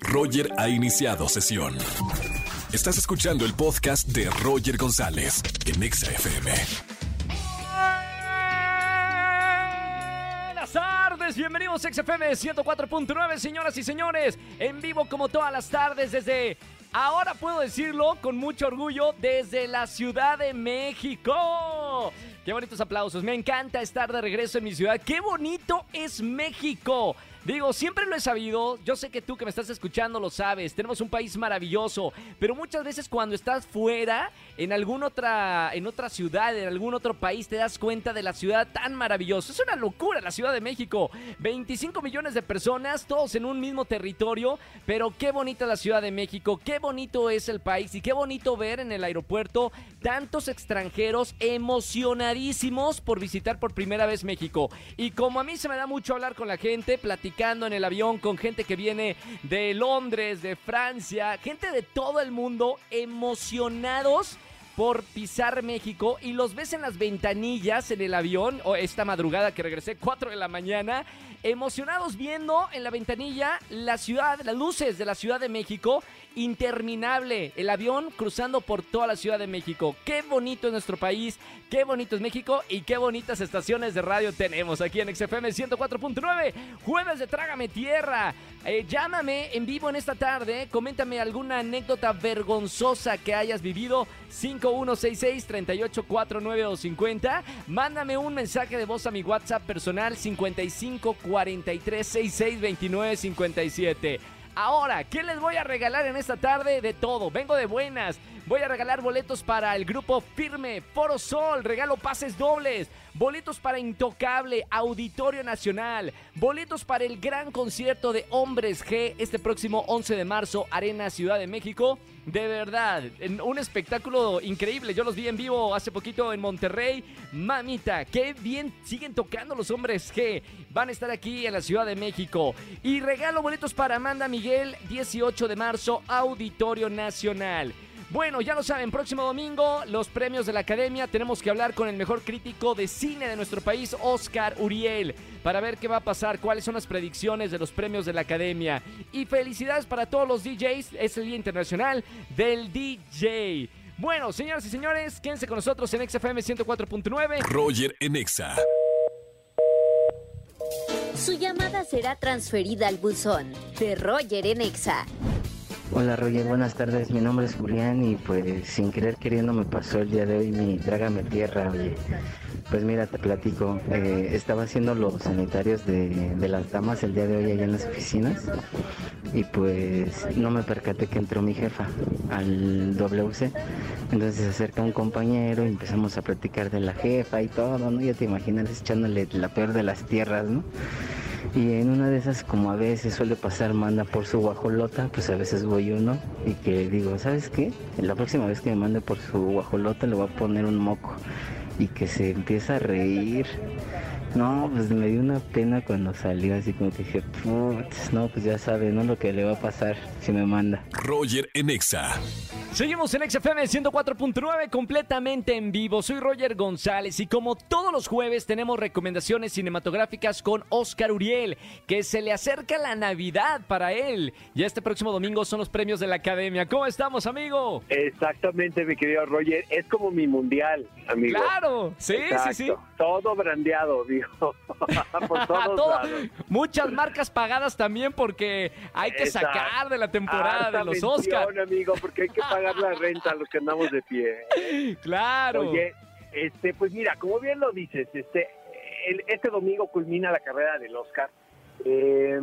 Roger ha iniciado sesión. Estás escuchando el podcast de Roger González en Exa FM. Buenas tardes, bienvenidos a XFM 104.9, señoras y señores, en vivo como todas las tardes desde, ahora puedo decirlo con mucho orgullo, desde la Ciudad de México. Qué bonitos aplausos, me encanta estar de regreso en mi ciudad, qué bonito es México. Digo, siempre lo he sabido, yo sé que tú que me estás escuchando lo sabes, tenemos un país maravilloso, pero muchas veces cuando estás fuera, en alguna otra, en otra ciudad, en algún otro país, te das cuenta de la ciudad tan maravillosa. Es una locura la Ciudad de México, 25 millones de personas, todos en un mismo territorio, pero qué bonita la Ciudad de México, qué bonito es el país y qué bonito ver en el aeropuerto tantos extranjeros emocionadísimos por visitar por primera vez México. Y como a mí se me da mucho hablar con la gente, platicar en el avión con gente que viene de Londres, de Francia, gente de todo el mundo emocionados por pisar México y los ves en las ventanillas en el avión, o esta madrugada que regresé 4 de la mañana, emocionados viendo en la ventanilla la ciudad, las luces de la Ciudad de México interminable. El avión cruzando por toda la Ciudad de México. Qué bonito es nuestro país, qué bonito es México y qué bonitas estaciones de radio tenemos aquí en XFM 104.9. Jueves de Trágame Tierra. Eh, llámame en vivo en esta tarde. Coméntame alguna anécdota vergonzosa que hayas vivido. 5166-3849 o 50. Mándame un mensaje de voz a mi WhatsApp personal 55 43 66 29 57. Ahora, ¿qué les voy a regalar en esta tarde? De todo, vengo de buenas. Voy a regalar boletos para el grupo Firme, Foro Sol, regalo pases dobles, boletos para Intocable, Auditorio Nacional, boletos para el gran concierto de Hombres G este próximo 11 de marzo, Arena Ciudad de México. De verdad, un espectáculo increíble. Yo los vi en vivo hace poquito en Monterrey. Mamita, qué bien siguen tocando los Hombres G. Van a estar aquí en la Ciudad de México. Y regalo boletos para Amanda Miguel, 18 de marzo, Auditorio Nacional. Bueno, ya lo saben, próximo domingo los premios de la Academia. Tenemos que hablar con el mejor crítico de cine de nuestro país, Oscar Uriel, para ver qué va a pasar, cuáles son las predicciones de los premios de la Academia. Y felicidades para todos los DJs, es el Día Internacional del DJ. Bueno, señoras y señores, quédense con nosotros en XFM 104.9. Roger en Exa. Su llamada será transferida al buzón de Roger en Exa. Hola Roger, buenas tardes. Mi nombre es Julián y pues sin querer queriendo me pasó el día de hoy mi Trágame Tierra. Oye. Pues mira, te platico. Eh, estaba haciendo los sanitarios de, de, las damas el día de hoy allá en las oficinas y pues no me percaté que entró mi jefa al WC. Entonces se acerca un compañero y empezamos a platicar de la jefa y todo, ¿no? Ya te imaginas echándole la peor de las tierras, ¿no? Y en una de esas, como a veces suele pasar, manda por su guajolota, pues a veces voy uno y que digo, ¿sabes qué? La próxima vez que me mande por su guajolota le voy a poner un moco y que se empieza a reír. No, pues me dio una pena cuando salió, así como que dije, putz, no, pues ya sabe, ¿no? Lo que le va a pasar si me manda. Roger Enexa. Seguimos en XFM 104.9 completamente en vivo. Soy Roger González y como todos los jueves tenemos recomendaciones cinematográficas con Oscar Uriel, que se le acerca la Navidad para él. Y este próximo domingo son los premios de la Academia. ¿Cómo estamos, amigo? Exactamente, mi querido Roger. Es como mi mundial, amigo. Claro, sí, sí, sí. Todo brandeado, digo. Por todos Todo, muchas marcas pagadas también porque hay que Exacto. sacar de la temporada de los Oscars. amigo, porque hay que pagar la renta a los que andamos de pie. Claro. Oye, este, pues mira, como bien lo dices, este, el, este domingo culmina la carrera del Oscar. Eh,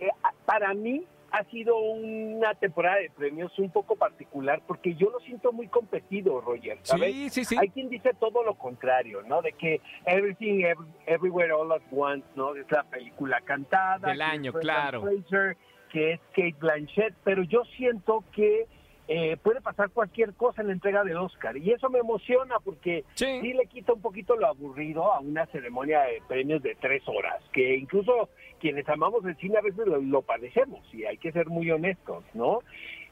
eh, para mí ha sido una temporada de premios un poco particular porque yo lo siento muy competido, Roger. ¿sabes? Sí, sí, sí. Hay quien dice todo lo contrario, ¿no? De que Everything every, Everywhere All at Once, ¿no? Es la película cantada. Del año, claro. Fraser, que es Kate Blanchett, pero yo siento que eh, puede pasar cualquier cosa en la entrega del Oscar. Y eso me emociona porque sí. sí. le quita un poquito lo aburrido a una ceremonia de premios de tres horas, que incluso quienes amamos el cine a veces lo, lo padecemos y hay que ser muy honestos, ¿no?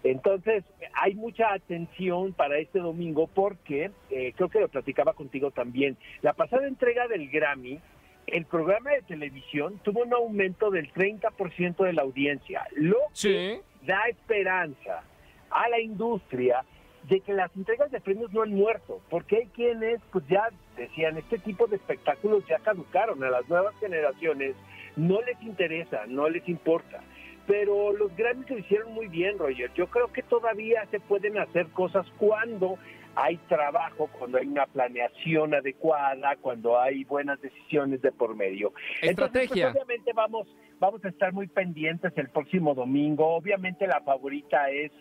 Entonces, hay mucha atención para este domingo porque, eh, creo que lo platicaba contigo también, la pasada entrega del Grammy el programa de televisión tuvo un aumento del 30% de la audiencia, lo que da esperanza a la industria de que las entregas de premios no han muerto, porque hay quienes pues ya decían, este tipo de espectáculos ya caducaron, a las nuevas generaciones no les interesa, no les importa. Pero los Grammys lo hicieron muy bien, Roger. Yo creo que todavía se pueden hacer cosas cuando hay trabajo, cuando hay una planeación adecuada, cuando hay buenas decisiones de por medio. Estrategia. Entonces, obviamente vamos, vamos a estar muy pendientes el próximo domingo. Obviamente la favorita es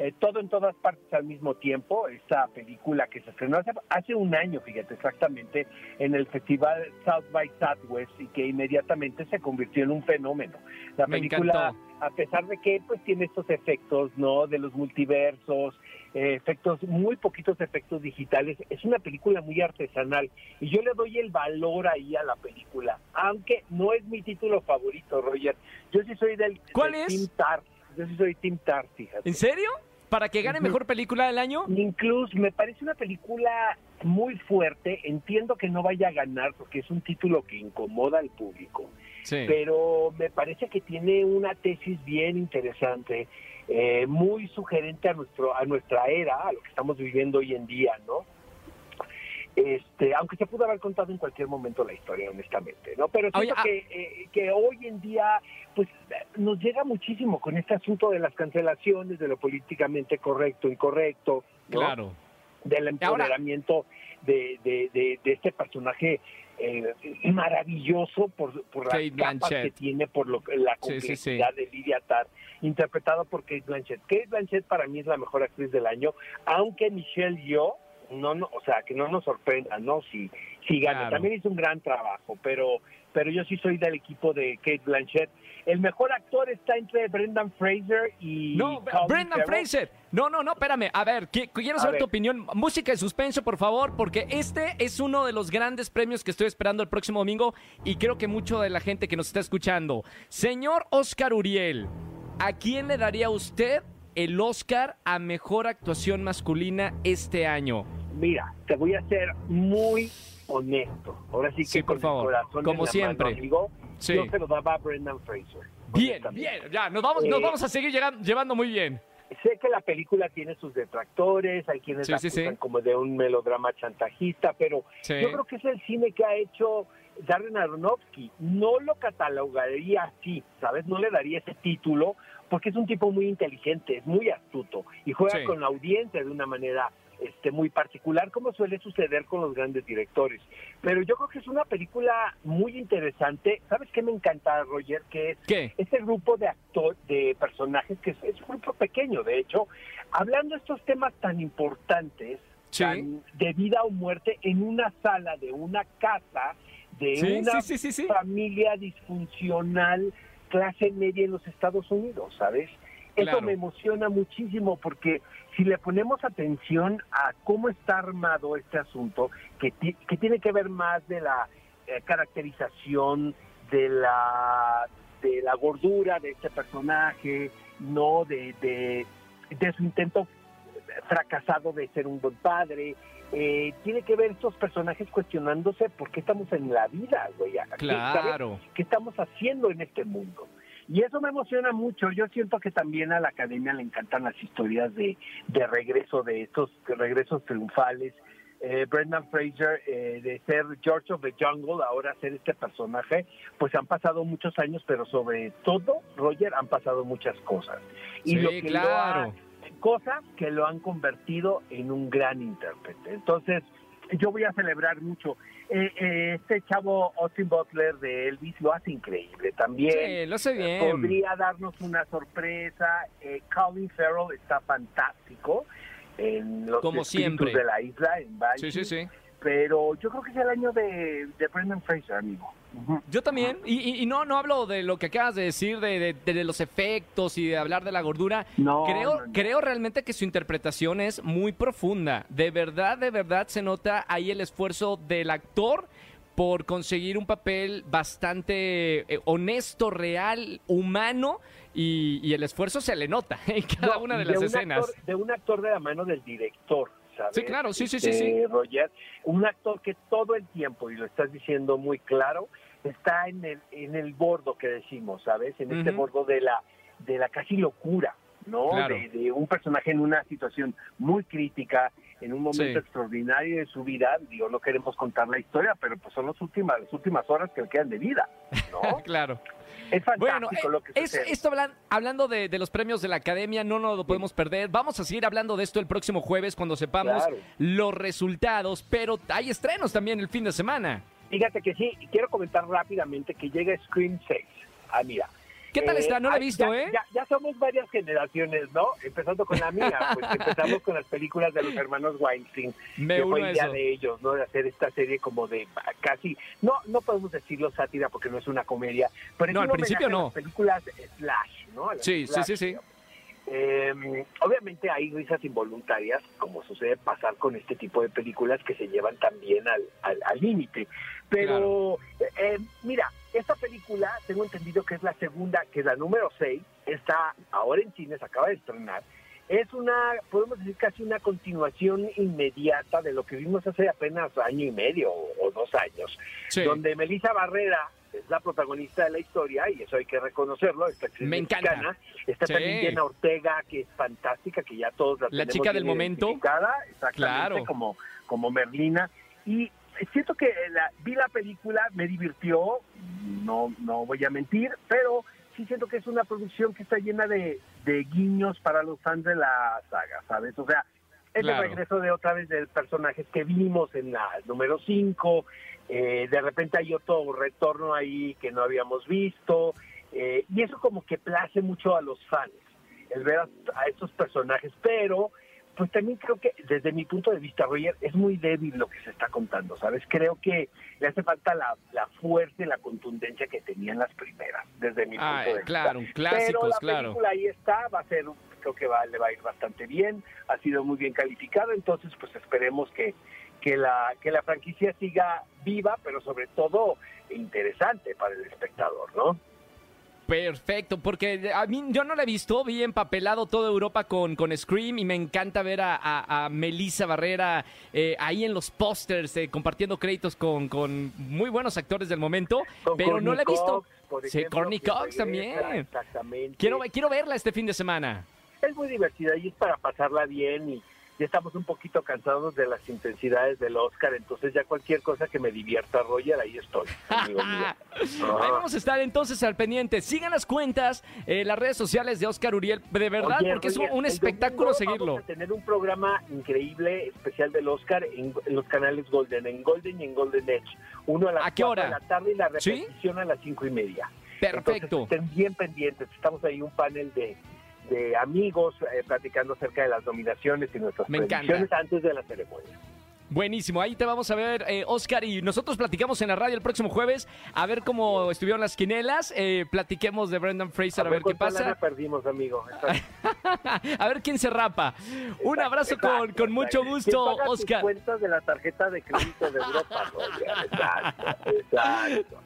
eh, todo en todas partes al mismo tiempo, esta película que se estrenó hace, hace, un año, fíjate, exactamente, en el festival South by Southwest y que inmediatamente se convirtió en un fenómeno. La película, a pesar de que pues tiene estos efectos, ¿no? De los multiversos, eh, efectos, muy poquitos efectos digitales, es una película muy artesanal y yo le doy el valor ahí a la película, aunque no es mi título favorito, Roger. Yo sí soy del, ¿Cuál es? Team Tar. Yo sí soy Team Tar, fíjate. ¿En serio? Para que gane mejor película del año? Incluso me parece una película muy fuerte. Entiendo que no vaya a ganar porque es un título que incomoda al público. Pero me parece que tiene una tesis bien interesante, eh, muy sugerente a nuestro a nuestra era, a lo que estamos viviendo hoy en día, ¿no? Este, aunque se pudo haber contado en cualquier momento la historia, honestamente, ¿no? Pero siento ah. que, eh, que hoy en día, pues, nos llega muchísimo con este asunto de las cancelaciones, de lo políticamente correcto, incorrecto, claro, del empoderamiento de, de, este personaje eh, maravilloso por, por las capas que tiene, por lo, la complejidad de Lidia Tarr, interpretado por Kate Blanchett. Kate Blanchett para mí es la mejor actriz del año, aunque Michelle Yeoh no, no, o sea, que no nos sorprenda, ¿no? Si, si gana. También hizo un gran trabajo, pero, pero yo sí soy del equipo de Kate Blanchett. El mejor actor está entre Brendan Fraser y. No, Brendan Fraser. No, no, no, espérame. A ver, quiero saber tu opinión. Música de suspenso, por favor, porque este es uno de los grandes premios que estoy esperando el próximo domingo y creo que mucho de la gente que nos está escuchando. Señor Oscar Uriel, ¿a quién le daría usted el Oscar a mejor actuación masculina este año? Mira, te voy a ser muy honesto. Ahora sí que por favor, corazón como siempre. yo se lo daba a Brendan Fraser. Bien, bien, ya, nos vamos, nos eh, vamos a seguir llevando muy bien. Sé que la película tiene sus detractores, hay quienes la acusan como de un melodrama chantajista, pero yo creo que es el cine que ha hecho Darren Aronofsky. No lo catalogaría así, ¿sabes? No le daría ese título, porque es un tipo muy inteligente, es muy astuto y juega con la audiencia de una manera este, muy particular, como suele suceder con los grandes directores. Pero yo creo que es una película muy interesante. ¿Sabes qué me encanta, Roger? Que es este grupo de actores, de personajes, que es, un grupo pequeño, de hecho, hablando de estos temas tan importantes, de vida o muerte, en una sala de una casa, de una familia disfuncional, clase media en los Estados Unidos, ¿sabes? Eso me emociona muchísimo porque si le ponemos atención a cómo está armado este asunto, que, que tiene que ver más de la eh, caracterización de la de la gordura de este personaje, no de, de, su intento fracasado de ser un buen padre, eh, tiene que ver estos personajes cuestionándose por qué estamos en la vida, güey. Claro. ¿Qué estamos haciendo en este mundo? Y eso me emociona mucho. Yo siento que también a la academia le encantan las historias de, de regreso, de estos regresos triunfales. Eh, Brendan Fraser, eh, de ser George of the Jungle, ahora ser este personaje, pues han pasado muchos años, pero sobre todo, Roger, han pasado muchas cosas. Y lo que claro. cosas que lo han convertido en un gran intérprete. Entonces, yo voy a celebrar mucho. Eh, eh, este chavo Austin Butler de Elvis lo hace increíble también. Sí, lo hace bien. podría darnos una sorpresa. Eh, Colin Farrell está fantástico en los Como siempre. de la isla, en. Sí, sí, sí. Pero yo creo que es el año de, de Brendan Fraser, amigo. Yo también, y, no, no hablo de lo que acabas de decir, de, los efectos y de hablar de la gordura. No, creo, creo realmente que su interpretación es muy profunda. De verdad, de verdad se nota ahí el esfuerzo del actor por conseguir un papel bastante eh, honesto, real, humano, y, el esfuerzo se le nota en cada una de, las escenas. de un actor de la mano del director. Sí, claro, sí, sí, sí, sí. Roger, un actor que todo el tiempo, y lo estás diciendo muy claro, está en el, en el bordo que decimos, ¿sabes? En este bordo de la, de la casi locura, ¿no? De, un personaje en una situación muy crítica, en un momento extraordinario de su vida. Digo, no queremos contar la historia, pero pues son las últimas, las últimas horas que le quedan de vida, ¿no? claro. Es fantástico bueno, lo que es, Esto hablando de, los premios de la academia, no nos lo podemos perder. Vamos a seguir hablando de esto el próximo jueves cuando sepamos los resultados, pero hay estrenos también el fin de semana. Fíjate que sí, quiero comentar rápidamente que llega Scream 6. Ah, mira, ¿Qué tal está? No la he visto, ¿eh? Ya, somos varias generaciones, ¿no? Empezando con la mía, pues empezamos con las películas de los hermanos Weinstein. Me que fue idea de ellos, ¿no? De hacer esta serie como de casi, no no podemos decirlo sátira porque no es una comedia, pero no, al principio no. Las películas slash, ¿no? sí, sí, sí, sí. Eh, obviamente hay risas involuntarias, como sucede pasar con este tipo de películas que se llevan también al límite. Pero, eh, mira, esta película, tengo entendido que es la segunda, que es la número 6, está ahora en cines, acaba de estrenar. Es una, podemos decir, casi una continuación inmediata de lo que vimos hace apenas año y medio o, dos años, donde Melissa Barrera es la protagonista de la historia y eso hay que reconocerlo. Esta Me encanta. Está también Jenna Ortega, que es fantástica, que ya todos la, la chica del momento. Exactamente, claro. como, como Merlina. Y siento que la, vi la película, me divirtió, no, no voy a mentir, pero sí siento que es una producción que está llena de, guiños para los fans de la saga, ¿sabes? O sea, es el regreso de otra vez de personajes que vimos en la número 5, eh, de repente hay otro retorno ahí que no habíamos visto, eh, y eso como que place mucho a los fans, el ver a, a estos personajes, pero pues también creo que desde mi punto de vista, Roger, es muy débil lo que se está contando, ¿sabes? Creo que le hace falta la, la fuerza y la contundencia que tenían las primeras, desde mi punto de vista. Claro, un clásico, Pero la claro. película ahí está, va a ser, creo que va, le va a ir bastante bien, ha sido muy bien calificado, entonces pues esperemos que, que, la, que la franquicia siga viva, pero sobre todo interesante para el espectador, ¿no? Perfecto, porque a mí yo no la he visto, vi empapelado toda Europa con, con Scream y me encanta ver a, a, Melissa Barrera eh, ahí en los pósters eh, compartiendo créditos con, con muy buenos actores del momento, pero no la he visto. sí, Corny Cox también. Exactamente. Quiero, quiero verla este fin de semana. Es muy divertida y es para pasarla bien y ya estamos un poquito cansados de las intensidades del Oscar, entonces ya cualquier cosa que me divierta, Roger, ahí estoy. Ahí vamos a estar entonces al pendiente. Sigan las cuentas, eh, las redes sociales de Oscar Uriel, de verdad, porque es un, espectáculo seguirlo. Vamos a tener un programa increíble, especial del Oscar en, los canales Golden, en Golden y en Golden Edge. Uno a las ¿A qué hora? de la tarde y la repetición a las cinco y media. Perfecto. estén bien pendientes. Estamos ahí un panel de de amigos eh, platicando acerca de las nominaciones y nuestras Me antes de la ceremonia. Buenísimo, ahí te vamos a ver, eh, Oscar, y nosotros platicamos en la radio el próximo jueves a ver cómo estuvieron las quinelas, eh, platiquemos de Brendan Fraser, a, ver, qué pasa. perdimos, amigo. a ver quién se rapa. Un abrazo con, con mucho gusto, Oscar. cuentas de la tarjeta de crédito de Europa, Exacto, exacto.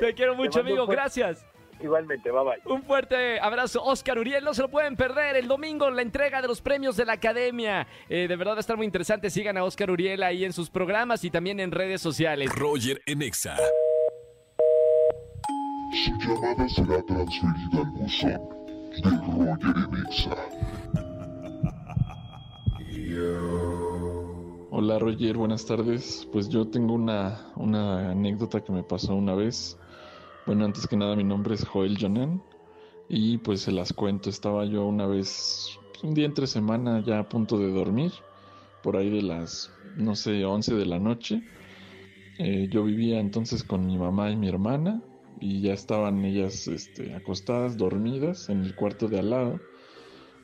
Te quiero mucho, amigo, gracias. Igualmente, bye bye. Un fuerte abrazo, Oscar Uriel. No se lo pueden perder el domingo, la entrega de los premios de la academia. Eh, de verdad va a estar muy interesante. Sigan a Oscar Uriel ahí en sus programas y también en redes sociales. Roger Enexa. Su llamada será transferida al buzón de Roger Enexa. Hola Roger, buenas tardes. Pues yo tengo una, una anécdota que me pasó una vez. Bueno, antes que nada mi nombre es Joel Jonan y pues se las cuento. Estaba yo una vez, un día entre semana ya a punto de dormir, por ahí de las, no sé, 11 de la noche. Eh, yo vivía entonces con mi mamá y mi hermana y ya estaban ellas este, acostadas, dormidas en el cuarto de al lado.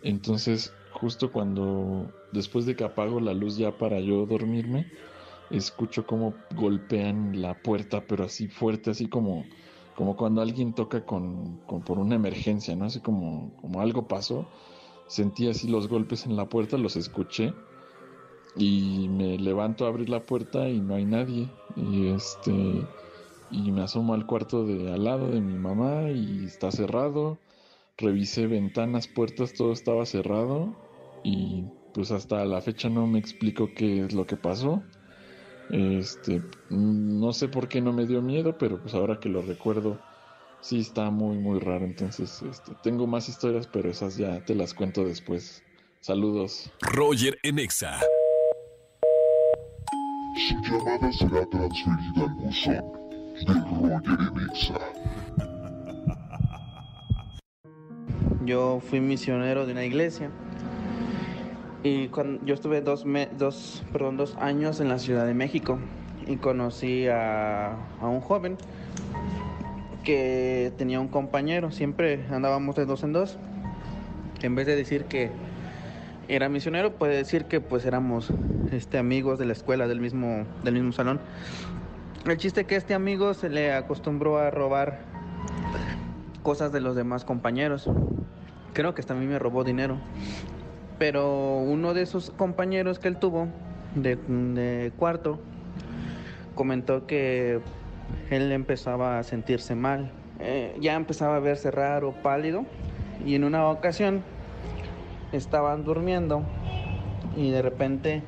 Entonces, justo cuando, después de que apago la luz ya para yo dormirme, escucho como golpean la puerta, pero así fuerte, así como como cuando alguien toca con, por una emergencia, ¿no? Así como, como algo pasó. Sentí así los golpes en la puerta, los escuché y me levanto a abrir la puerta y no hay nadie. Y este y me asomo al cuarto de al lado de mi mamá y está cerrado. Revisé ventanas, puertas, todo estaba cerrado y pues hasta la fecha no me explico qué es lo que pasó. Este, no sé por qué no me dio miedo, pero pues ahora que lo recuerdo, sí está muy, muy raro. Entonces, este, tengo más historias, pero esas ya te las cuento después. Saludos. Roger Enexa. Su llamada será transferida al buzón de Roger Enexa. Yo fui misionero de una iglesia y cuando yo estuve dos, dos, perdón, dos años en la Ciudad de México y conocí a, a un joven que tenía un compañero, siempre andábamos de dos en dos. En vez de decir que era misionero, puede decir que pues éramos este, amigos de la escuela, del mismo, del mismo salón. El chiste que este amigo se le acostumbró a robar cosas de los demás compañeros. Creo que hasta a mí me robó dinero. Pero uno de esos compañeros que él tuvo de, cuarto comentó que él empezaba a sentirse mal. Eh, ya empezaba a verse raro, pálido. Y en una ocasión estaban durmiendo y de repente,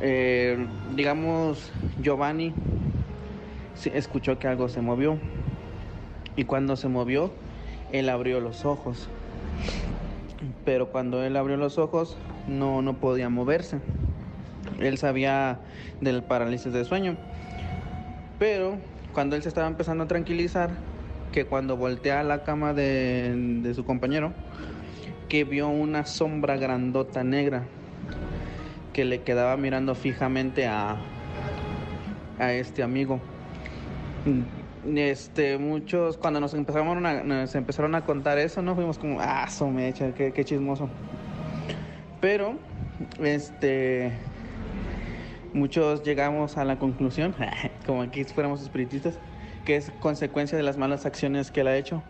eh, digamos, Giovanni escuchó que algo se movió. Y cuando se movió, él abrió los ojos. Pero cuando él abrió los ojos, no, no podía moverse. Él sabía del parálisis de sueño. Pero cuando él se estaba empezando a tranquilizar, que cuando voltea a la cama de, de su compañero, que vio una sombra grandota negra que le quedaba mirando fijamente a, a este amigo este, muchos, cuando nos empezamos nos empezaron a contar eso, ¿no? Fuimos como, ah, so mecha, qué, qué chismoso. Pero, este, muchos llegamos a la conclusión, como aquí fuéramos espiritistas, que es consecuencia de las malas acciones que él ha hecho,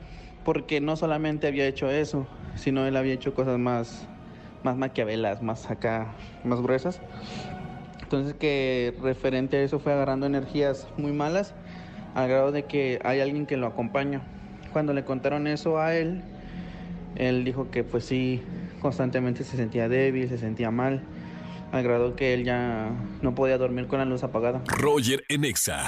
porque no solamente había hecho eso, sino él había hecho cosas más, más maquiavelas, más acá, más gruesas. Entonces que referente a eso fue agarrando energías muy malas al grado de que hay alguien que lo acompaña. Cuando le contaron eso a él, él dijo que pues sí, constantemente se sentía débil, se sentía mal, al grado que él ya no podía dormir con la luz apagada. Roger Enexa.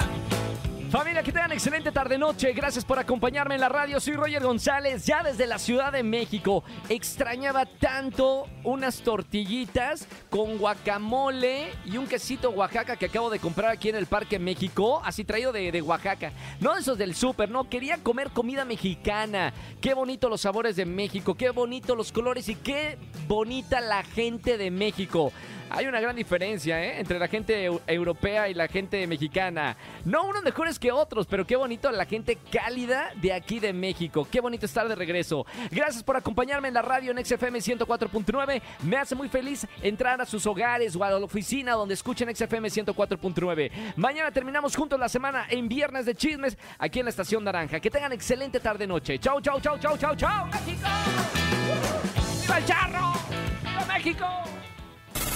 Familia, que tengan excelente tarde-noche. Gracias por acompañarme en la radio. Soy Roger González, ya desde la Ciudad de México. Extrañaba tanto unas tortillitas con guacamole y un quesito Oaxaca que acabo de comprar aquí en el Parque México, así traído de, de Oaxaca. No esos del súper, no. Quería comer comida mexicana. Qué bonito los sabores de México, qué bonito los colores y qué bonita la gente de México. Hay una gran diferencia ¿eh? entre la gente europea y la gente mexicana. No unos mejores que otros, pero qué bonito la gente cálida de aquí de México. Qué bonito estar de regreso. Gracias por acompañarme en la radio en XFM 104.9. Me hace muy feliz entrar a sus hogares o a la oficina donde escuchen XFM 104.9. Mañana terminamos juntos la semana en Viernes de Chismes aquí en la Estación Naranja. Que tengan excelente tarde-noche. Chau, chau, chau, chau, chau, chau. ¡México! ¡Viva el charro! ¡Viva México!